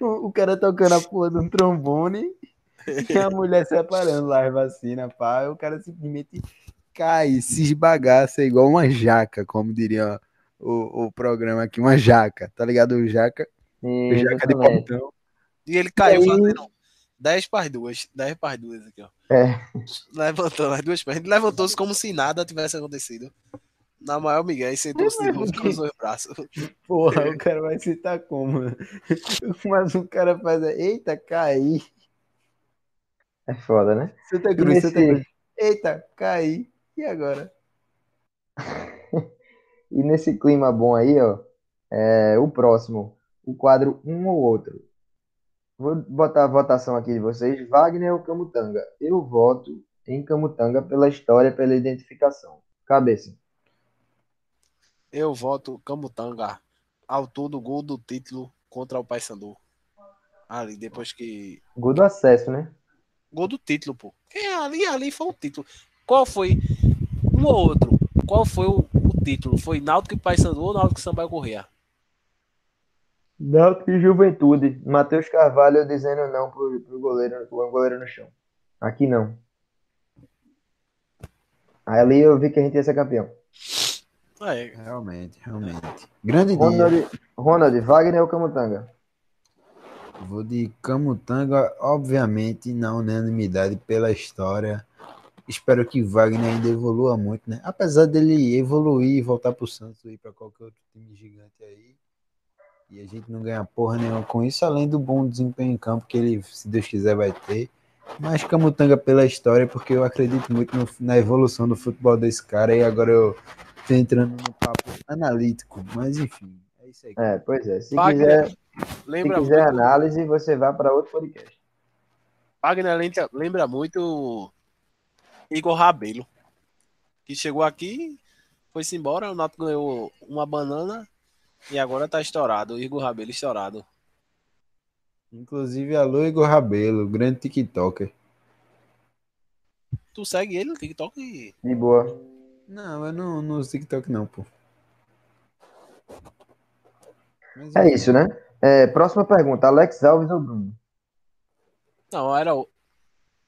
O, o cara tocando a porra de um trombone e a mulher separando lá as vacinas, pá. e O cara simplesmente cai, se esbagaça igual uma jaca, como diria o, o programa aqui, uma jaca, tá ligado? O jaca, o jaca de portão. E ele caiu aí- fazendo 10 para as duas. 10 para as duas aqui, ó. É. Levantou as duas pernas. Levantou-se como se nada tivesse acontecido. Na maior Miguel e sentou-se de com os dois braços. Porra, o cara vai citar como? Mas o cara faz. Eita, caí. É foda, né? Santa E Cruz, nesse, Santa Cruz. Eita, caí. E agora? e nesse clima bom aí, ó, é, o próximo, o quadro um ou outro. Vou botar a votação aqui de vocês. Wagner ou Camutanga? Eu voto em Camutanga pela história, pela identificação. Cabeça. Eu voto Camutanga, autor do gol do título contra o Paysandu. Ali, depois que. Gol do acesso, né? Gol do título, pô. É, ali, ali foi o título. Qual foi? Um ou outro. Qual foi o, o título? Foi Náutico e Paysandu ou Náutico e Sampaio Corrêa? Náutico e Juventude. Matheus Carvalho dizendo não pro, pro goleiro, pro goleiro no chão. Aqui não. Aí ali eu vi que a gente ia ser campeão. É, Realmente, realmente. Grande dia. Ronald, Ronald Wagner ou Camutanga? Vou de Camutanga, obviamente, na unanimidade pela história. Espero que Wagner ainda evolua muito, né? Apesar dele evoluir e voltar pro Santos e ir para qualquer outro time gigante aí. E a gente não ganha porra nenhuma com isso, além do bom desempenho em campo que ele, se Deus quiser, vai ter. Mas Camutanga pela história, porque eu acredito muito no- na evolução do futebol desse cara. E agora eu tô entrando no papo analítico. Mas enfim, é isso aí. É, pois é. Se Wagner, quiser, se lembra quiser muito, análise, você vai para outro podcast. Wagner lembra, lembra muito Igor Rabelo, que chegou aqui, foi-se embora, o Náutico ganhou uma banana e agora tá estourado, o Igor Rabelo estourado. Inclusive, alô Igor Rabelo, grande TikToker. Tu segue ele no TikTok e De boa. Não, eu não, não uso TikTok não, pô. Mas, É isso, né? É, próxima pergunta. Alex Alves ou Bruno? Não, era o.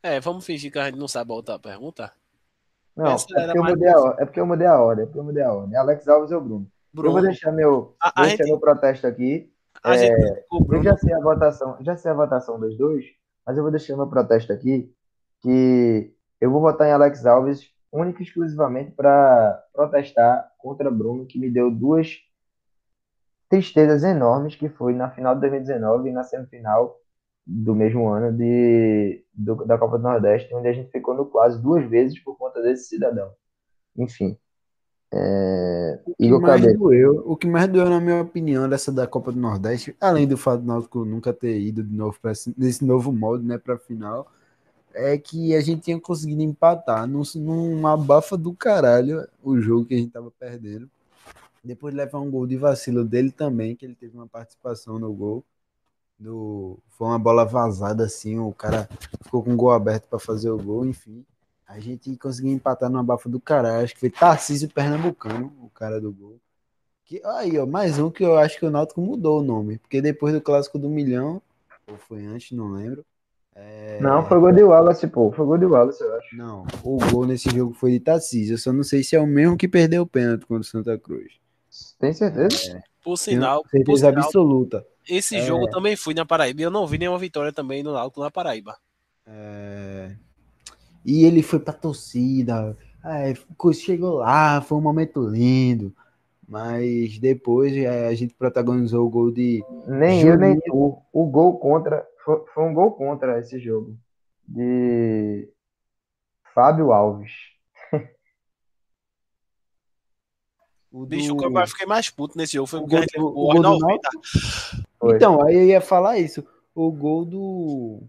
É, vamos fingir que a gente não sabe a outra pergunta. Não, é porque, eu mais mudei a, é porque eu mudei a ordem. É porque eu mudei a ordem. Alex Alves ou Bruno? Eu vou Bruno, deixar meu, a, a deixar gente, meu protesto aqui. a é, gente Eu Bruno. já sei a votação, já sei a votação dos dois, mas eu vou deixar meu protesto aqui, que eu vou votar em Alex Alves única e exclusivamente para protestar contra Bruno, que me deu duas tristezas enormes, que foi na final de 2019 e na semifinal do mesmo ano de, do- da Copa do Nordeste, onde a gente ficou no quase duas vezes por conta desse cidadão. Enfim, é, O que Igor mais Cabeça. doeu, o que mais doeu, na minha opinião, dessa da Copa do Nordeste, além do fato do Náutico nunca ter ido de novo nesse novo molde, né, para final, é que a gente tinha conseguido empatar num, numa abafa do caralho o jogo que a gente tava perdendo. Depois de levar um gol de vacilo dele também, que ele teve uma participação no gol. Do, foi uma bola vazada assim, o cara ficou com o gol aberto para fazer o gol, enfim. A gente conseguiu empatar numa abafa do caralho. Acho que foi Tarcísio Pernambucano, o cara do gol. Que, aí, ó, mais um que eu acho que o Náutico mudou o nome. Porque depois do clássico do milhão, ou foi antes, não lembro. é, Não, foi gol de Wallace, pô. Foi gol de Wallace, eu acho. Não, o gol nesse jogo foi de Tarcísio. Eu só não sei se é o mesmo que perdeu o pênalti contra o Santa Cruz. Tem certeza? Por Tenho sinal, por certeza sinal, absoluta. esse É. jogo também fui na Paraíba. e Eu não vi nenhuma vitória também no Náutico na Paraíba. É, E ele foi pra torcida. é, chegou lá, foi um momento lindo. Mas depois é, a gente protagonizou o gol de. Nem eu, nem Juninho. tu. O gol contra. Foi, foi um gol contra esse jogo. De Fábio Alves. O Bicho, do- o que eu fiquei mais puto nesse jogo foi o gol do- o gol do 90. Foi. Então, aí eu ia falar isso. O gol do.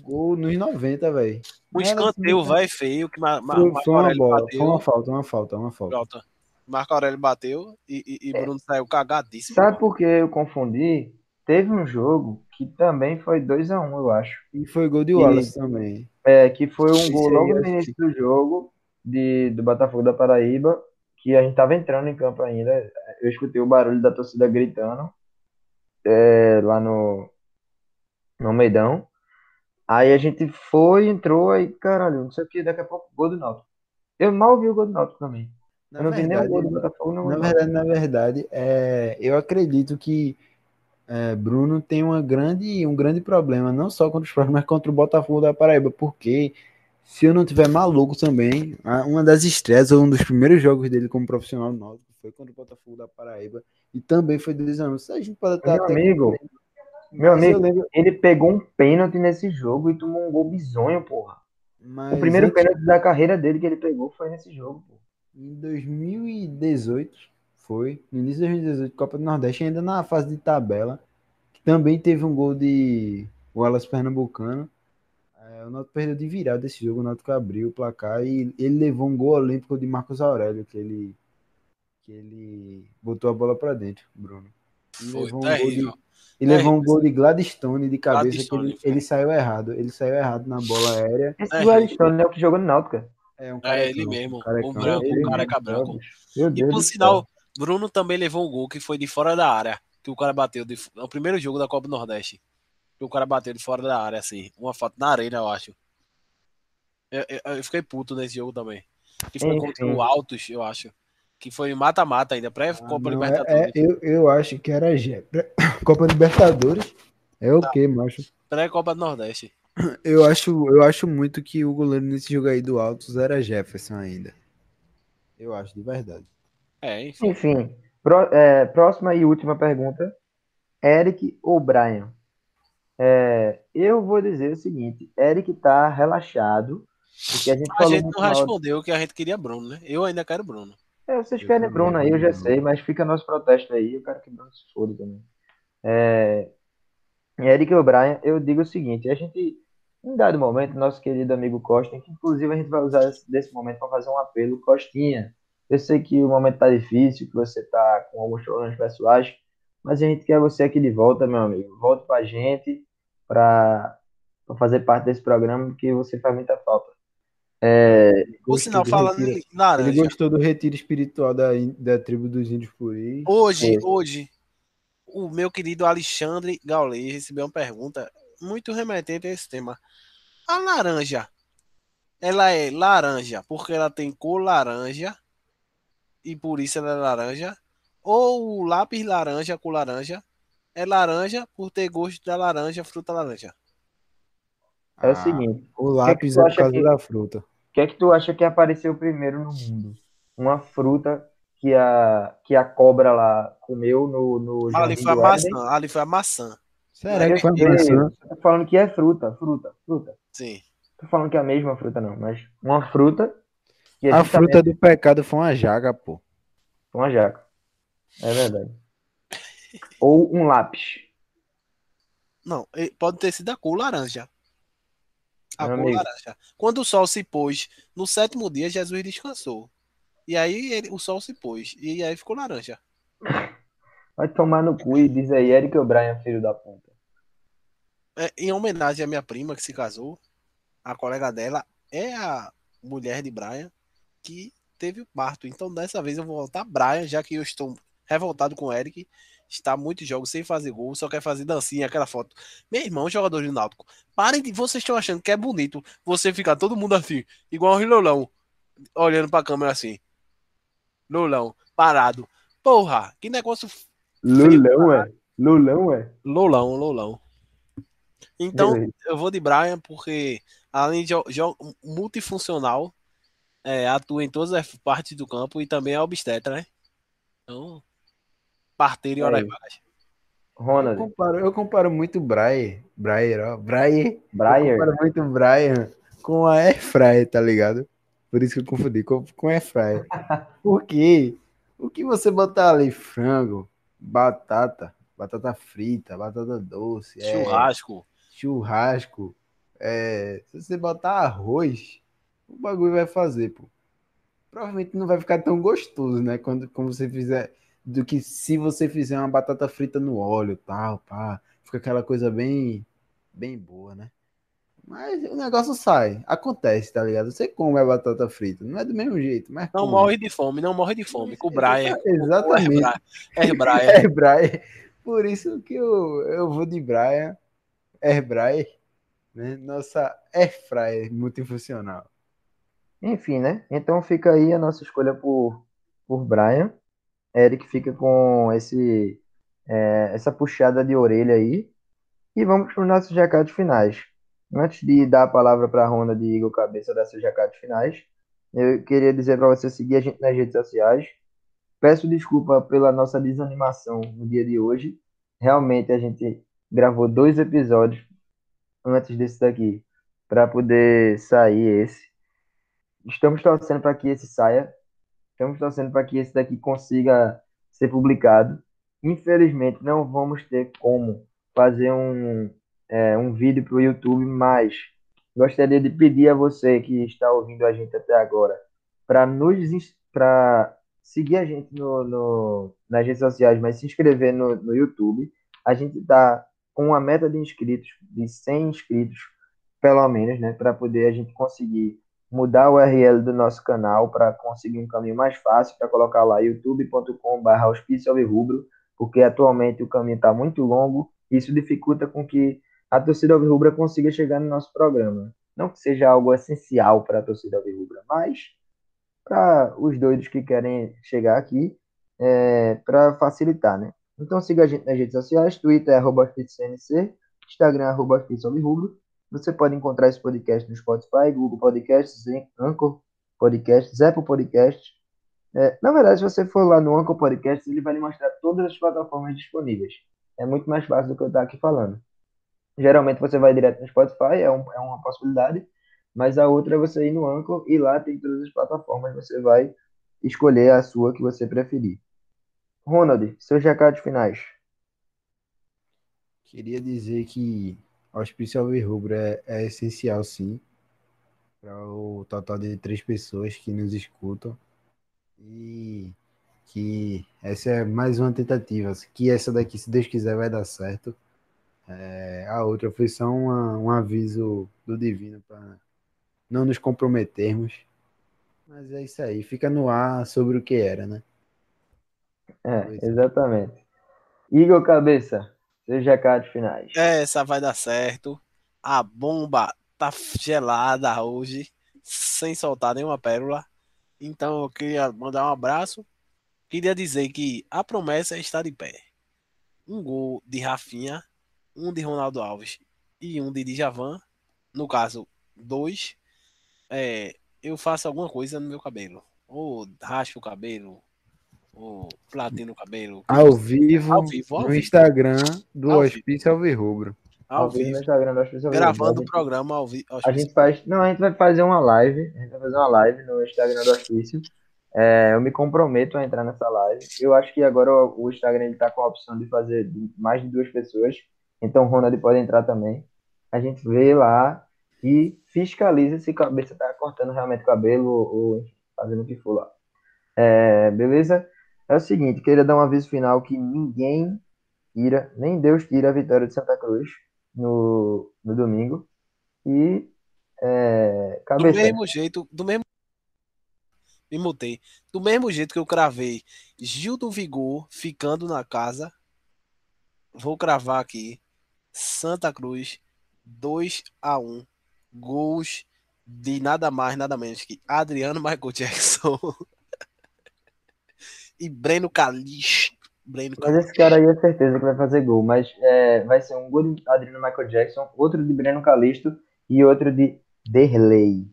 O gol nos 90, velho. Um escanteio vai feio que Ma- Ma- Foi, foi uma bola, bateu. foi uma falta, uma falta, uma falta. Pronto. Marco Aurélio bateu e, e- e Bruno saiu cagadíssimo. Sabe por que eu confundi? Teve um jogo que também foi 2x1, eu acho. E foi gol de E- Wallace também. É, que foi um Esse gol logo no início do jogo de, do Botafogo da Paraíba, que a gente tava entrando em campo ainda. Eu escutei o barulho da torcida gritando é, lá no, no Meidão. Aí a gente foi, entrou, aí, caralho, não sei o que, daqui a pouco, gol do Náutico. Eu mal vi o gol do Náutico também. Na Eu não vi nem o verdade, gol do Botafogo, não. Na verdade, na verdade, é, eu acredito que é, Bruno tem uma grande, um grande problema, não só contra os próprios, mas contra o Botafogo da Paraíba, porque se eu não tiver maluco também, uma das estreias ou um dos primeiros jogos dele como profissional náutico foi contra o Botafogo da Paraíba e também foi de anos. A gente pode estar Meu até amigo, meu amigo, lembro- ele pegou um pênalti nesse jogo e tomou um gol bizonho, porra. mas O primeiro antes- pênalti da carreira dele que ele pegou foi nesse jogo, pô. Em 2018, foi, no início de 2018, Copa do Nordeste, ainda na fase de tabela, que também teve um gol de Wallace Pernambucano. É, o Náutico perdeu de virada esse jogo, o Náutico abriu o placar e ele levou um gol olímpico de Marcos Aurélio, que ele, que ele botou a bola para dentro, Bruno. E Foi levou um gol de. E levou um gol de Gladstone de cabeça, que Gladstone, ele, foi. ele saiu errado. Ele saiu errado na bola aérea. Esse É, Gladstone é o que jogou no Náutico. cara. É, um É ele mesmo, um carecão. o branco, Ele o careca branco. Meu E Deus por do sinal, céu. Bruno também levou um gol que foi de fora da área, que o cara bateu de, é o primeiro jogo da Copa do Nordeste. Que o cara bateu de fora da área, assim, uma foto na arena, eu acho. Eu, eu- eu fiquei puto nesse jogo também. Que foi Enfim. contra o Altos, eu acho. Que foi mata-mata ainda, Ah, pré-Copa não, Libertadores. é- é, eu, eu acho que era Gé. Copa Libertadores. É o quê, macho? Pré-Copa do Nordeste. Eu acho, eu acho muito que o goleiro nesse jogo aí do Altos era Jefferson ainda. Eu acho, de verdade. É, enfim. Enfim, pró- é, próxima e última pergunta. Eric ou Brian? É, eu vou dizer o seguinte: Eric tá relaxado, porque a gente A falou gente não respondeu que a gente queria Bruno, né? Eu ainda quero Bruno. É, vocês Eu querem Bruno aí, eu já sei, mas fica nosso protesto aí. Eu quero que Bruno se foda também. É, Eric ou Brian, eu digo o seguinte: a gente, em dado momento, nosso querido amigo Costa, que inclusive a gente vai usar esse, desse momento para fazer um apelo, Costinha. Eu sei que o momento tá difícil, que você tá com alguns problemas pessoais, mas a gente quer você aqui de volta, meu amigo. Volta pra gente para fazer parte desse programa, porque você faz muita falta. É, Gostou sinal, do falando retiro. em Ele laranja, gostou do retiro espiritual da, da tribo dos índios Puri. hoje, Foi. hoje, o meu querido Alexandre Gaulês recebeu uma pergunta muito remetente a esse tema. A laranja, ela é laranja porque ela tem cor laranja e por isso ela é laranja? Ou o lápis laranja com laranja é laranja por ter gosto da laranja, fruta laranja? é o Ah, seguinte: O que lápis tu é por causa que- da fruta. O que é que tu acha que apareceu primeiro no mundo? Uma fruta que a, que a cobra lá comeu no, no Ali jardim foi a maçã, ali foi a maçã. Será que foi a maçã? tô falando que é fruta, fruta, fruta. Sim. Tô falando que é a mesma fruta não, mas uma fruta que é A justamente fruta do pecado foi uma jaga, pô. uma jaca. É verdade. Ou um lápis. Não, pode ter sido a cor laranja. A Meu cor amigo. laranja. Quando o sol se pôs, no sétimo dia, Jesus descansou. E aí ele- o sol se pôs. E aí ficou laranja. Vai tomar no cu e diz aí, Eric O'Brien, filho da puta. É, em homenagem à minha prima que se casou, a colega dela é a mulher de Brian que teve o parto. Então dessa vez eu vou voltar Brian, já que eu estou revoltado com o Eric. Está muitos jogos sem fazer gol, só quer fazer dancinha, aquela foto. Meu irmão, jogador do Náutico, parem de. Vocês estão achando que é bonito você ficar todo mundo assim, igual o Lolão, olhando pra câmera assim. Lolão, parado. Porra, que negócio Lulão, é? Lulão, é? Lolão, Lolão. Então, Beleza. eu vou de Brian porque, além de jo- jo- multifuncional, é, atua em todas as partes do campo e também é obstetra, né? Então, parteiro e Aí. horas vagas. Eu Ronald, comparo, eu comparo muito o Brian. Brian, ó. Brian. Eu Brian. comparo muito o Brian com a Airfryer, tá ligado? Por isso que eu confundi com, com Airfryer. Por quê? O que você botar ali? Frango, batata, batata frita, batata doce, é, Churrasco. churrasco. é, se você botar arroz, o bagulho vai fazer, pô. Provavelmente não vai ficar tão gostoso, né? Quando, como você fizer. Do que se você fizer uma batata frita no óleo, tal, pá. Fica aquela coisa bem, bem boa, né? Mas o negócio sai. Acontece, tá ligado? Você come a batata frita. Não é do mesmo jeito, mas Não come. morre de fome, não morre de fome. Com o Brian. Exatamente. É Brian. É Brian. Por isso que eu, eu vou de Brian. Air Brian. Né? Nossa Air Fryer multifuncional. Enfim, né? Então fica aí a nossa escolha por, por Brian. Eric fica com esse, é, essa puxada de orelha aí. E vamos para os nossos recados finais. Antes de dar a palavra para a ronda de Igor Cabeça das seus finais, eu queria dizer para você seguir a gente nas redes sociais. Peço desculpa pela nossa desanimação no dia de hoje. Realmente a gente gravou dois episódios antes desse daqui para poder sair esse. Estamos torcendo para que esse saia. Estamos torcendo para que esse daqui consiga ser publicado. Infelizmente não vamos ter como fazer um, é, um vídeo para o YouTube, mas gostaria de pedir a você que está ouvindo a gente até agora para nos para seguir a gente no, no, nas redes sociais, mas se inscrever no, no YouTube. A gente está com uma meta de inscritos, de 100 inscritos, pelo menos, né, para poder a gente conseguir mudar o URL do nosso canal para conseguir um caminho mais fácil para colocar lá youtube.com/barra rubro, porque atualmente o caminho está muito longo. Isso dificulta com que a torcida alvirrubra consiga chegar no nosso programa. Não que seja algo essencial para a torcida alvirrubra, mas para os doidos que querem chegar aqui, é, para facilitar, né? Então siga a gente nas redes sociais, Twitter é arroba CNC, Instagram é arroba. Você pode encontrar esse podcast no Spotify, Google Podcasts, Anchor Podcasts, Apple Podcasts. É, na verdade, se você for lá no Anchor Podcasts, ele vai lhe mostrar todas as plataformas disponíveis. É muito mais fácil do que eu estar aqui falando. Geralmente você vai direto no Spotify, é, um, é uma possibilidade, mas a outra é você ir no Anchor e lá tem todas as plataformas, você vai escolher a sua que você preferir. Ronald, seus recados finais. Queria dizer que o Hospício Alvirrubro é, é essencial, sim, para o total de três pessoas que nos escutam. E que essa é mais uma tentativa. Que essa daqui, se Deus quiser, vai dar certo. É, a outra foi só uma, um aviso do divino para não nos comprometermos. Mas é isso aí, fica no ar sobre o que era, né? É, exatamente. Igor Cabeça, seus recados finais. É, essa vai dar certo. A bomba tá gelada hoje, sem soltar nenhuma pérola. Então eu queria mandar um abraço. Queria dizer que a promessa está de pé. Um gol de Rafinha, um de Ronaldo Alves e um de Djavan. No caso, dois. É, eu faço alguma coisa no meu cabelo. Ou raspo o cabelo, o platino cabelo. Ao vivo, ao vivo ao no vivo. Instagram do ao Hospício Alvirrubro. Ao, ao vivo no Instagram do Hospício Alvirrubro. Gravando o programa ao vivo. A gente faz. Não, a gente vai fazer uma live. A gente vai fazer uma live no Instagram do Hospício. É, eu me comprometo a entrar nessa live. Eu acho que agora o, Instagram ele tá com a opção de fazer mais de duas pessoas. Então o Ronald pode entrar também. A gente vê lá e fiscaliza se a cabeça tá cortando realmente o cabelo ou, ou fazendo o que for lá. É, beleza? É o seguinte, queria dar um aviso final que ninguém tira, nem Deus tira a vitória de Santa Cruz no, no domingo. E é, do mesmo jeito, do mesmo me mutei. Do mesmo jeito que eu cravei Gil do Vigor ficando na casa, vou cravar aqui Santa Cruz 2 a 1 gols de nada mais, nada menos que Adriano Michael Jackson e Breno Calix. Breno mas esse cara aí é certeza que vai fazer gol. Mas é, vai ser um gol de Adriano Michael Jackson, outro de Breno Calisto e outro de Derley.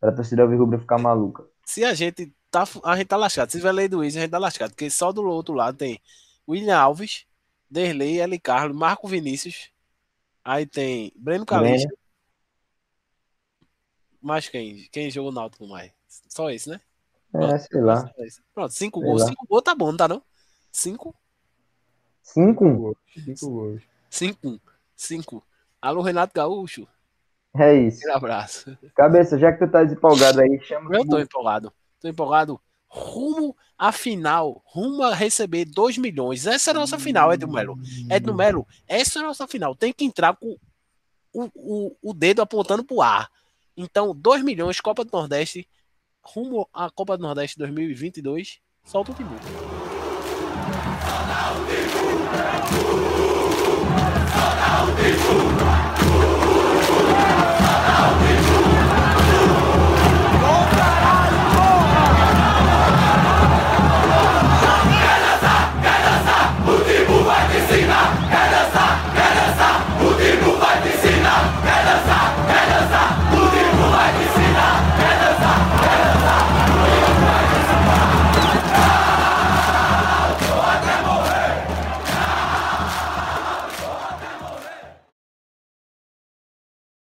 Pra torcida Alvirrubra ficar maluca. Se a gente tá, a gente tá lascado. Se tiver do Luiz, a gente tá lascado. Porque só do outro lado tem William Alves, Derley, L. Carlos, Marco Vinícius. Aí tem Breno Calixto. Mais quem? Quem jogou no Náutico mais? Só esse, né? É, sei lá. Pronto, cinco gols. Cinco gols tá bom, não tá não? Cinco? Cinco? Cinco gols. Cinco. Cinco. Alô, Renato Gaúcho. É isso. Um abraço. Cabeça, já que tu tá empolgado aí, chama Eu tô empolgado. Tô empolgado. Rumo à final. Rumo a receber 2 milhões. Essa é a nossa final, Edno Melo. Edno Melo, essa é a nossa final. Tem que entrar com o, o, o dedo apontando pro ar. Então, 2 milhões, Copa do Nordeste rumo à Copa do Nordeste 2022. Solta o timbu. Solta o timbu.